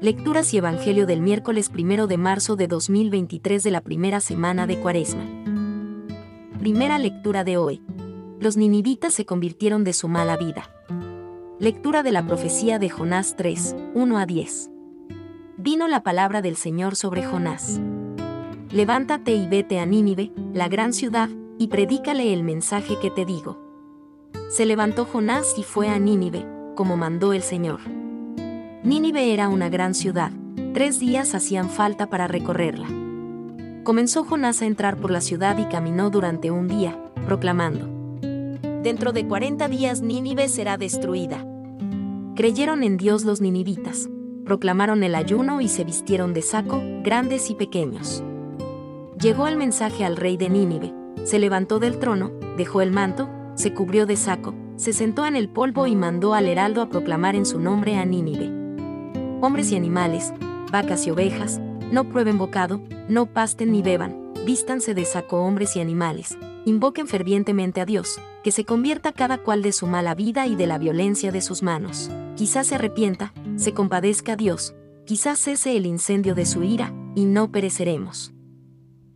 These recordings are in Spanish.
Lecturas y Evangelio del miércoles 1 de marzo de 2023 de la primera semana de Cuaresma. Primera lectura de hoy. Los ninivitas se convirtieron de su mala vida. Lectura de la profecía de Jonás 3, 1 a 10. Vino la palabra del Señor sobre Jonás. Levántate y vete a Nínive, la gran ciudad, y predícale el mensaje que te digo. Se levantó Jonás y fue a Nínive, como mandó el Señor. Nínive era una gran ciudad, tres días hacían falta para recorrerla. Comenzó Jonás a entrar por la ciudad y caminó durante un día, proclamando, Dentro de cuarenta días Nínive será destruida. Creyeron en Dios los ninivitas, proclamaron el ayuno y se vistieron de saco, grandes y pequeños. Llegó el mensaje al rey de Nínive, se levantó del trono, dejó el manto, se cubrió de saco, se sentó en el polvo y mandó al heraldo a proclamar en su nombre a Nínive hombres y animales, vacas y ovejas, no prueben bocado, no pasten ni beban, vístanse de saco hombres y animales, invoquen fervientemente a Dios, que se convierta cada cual de su mala vida y de la violencia de sus manos. Quizás se arrepienta, se compadezca Dios, quizás cese el incendio de su ira, y no pereceremos.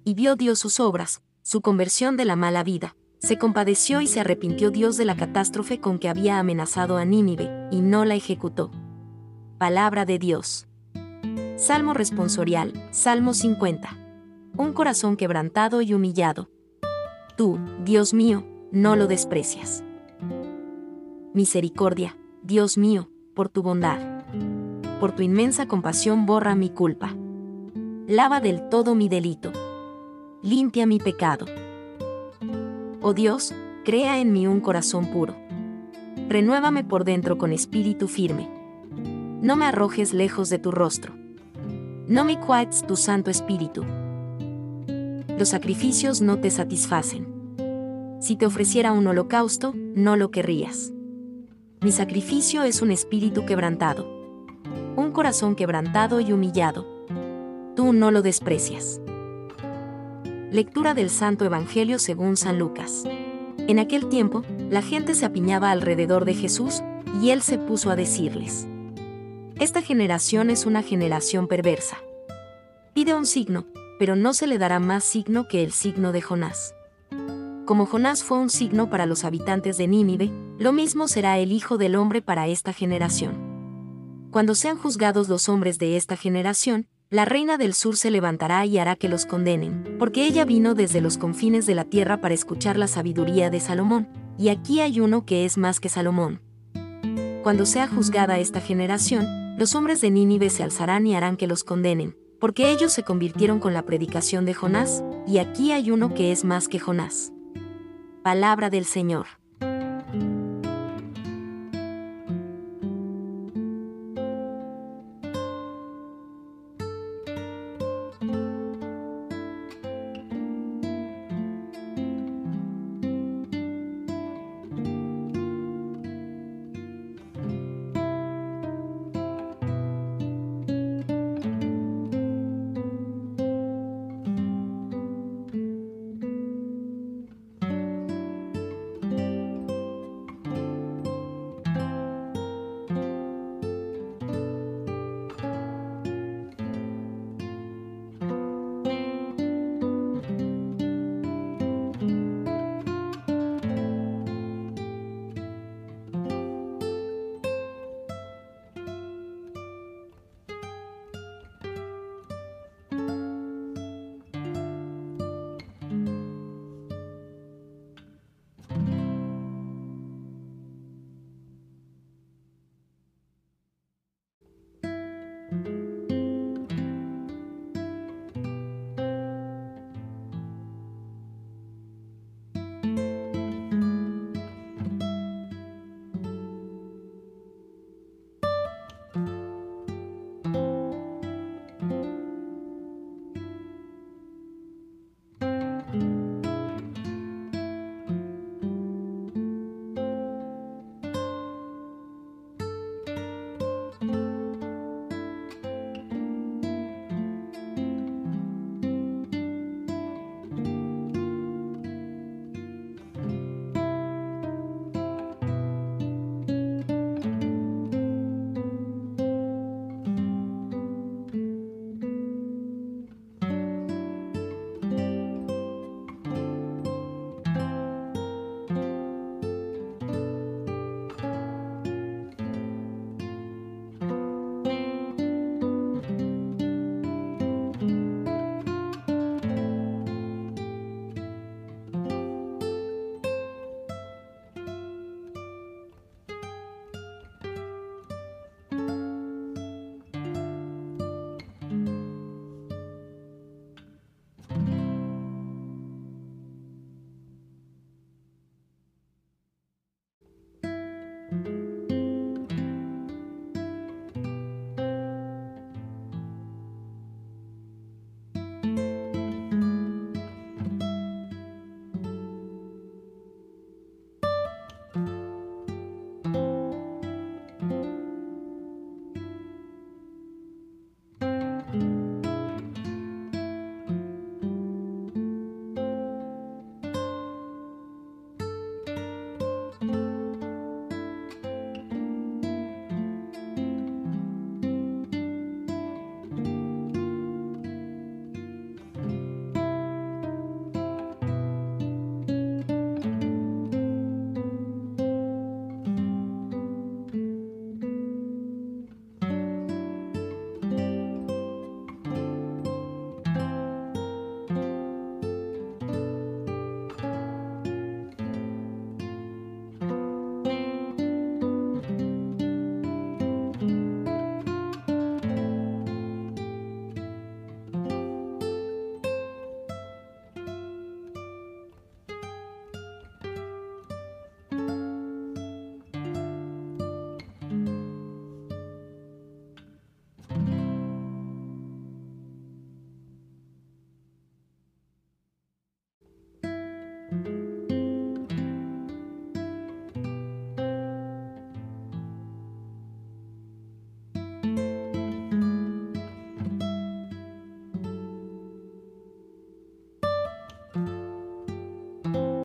Y vio Dios sus obras, su conversión de la mala vida, se compadeció y se arrepintió Dios de la catástrofe con que había amenazado a Nínive, y no la ejecutó. Palabra de Dios. Salmo responsorial, Salmo 50. Un corazón quebrantado y humillado. Tú, Dios mío, no lo desprecias. Misericordia, Dios mío, por tu bondad. Por tu inmensa compasión borra mi culpa. Lava del todo mi delito. Limpia mi pecado. Oh Dios, crea en mí un corazón puro. Renuévame por dentro con espíritu firme no me arrojes lejos de tu rostro. No me quiets tu Santo Espíritu. Los sacrificios no te satisfacen. Si te ofreciera un holocausto, no lo querrías. Mi sacrificio es un espíritu quebrantado. Un corazón quebrantado y humillado. Tú no lo desprecias. Lectura del Santo Evangelio según San Lucas. En aquel tiempo, la gente se apiñaba alrededor de Jesús, y él se puso a decirles, esta generación es una generación perversa. Pide un signo, pero no se le dará más signo que el signo de Jonás. Como Jonás fue un signo para los habitantes de Nínive, lo mismo será el Hijo del Hombre para esta generación. Cuando sean juzgados los hombres de esta generación, la reina del sur se levantará y hará que los condenen, porque ella vino desde los confines de la tierra para escuchar la sabiduría de Salomón, y aquí hay uno que es más que Salomón. Cuando sea juzgada esta generación, los hombres de Nínive se alzarán y harán que los condenen, porque ellos se convirtieron con la predicación de Jonás, y aquí hay uno que es más que Jonás. Palabra del Señor.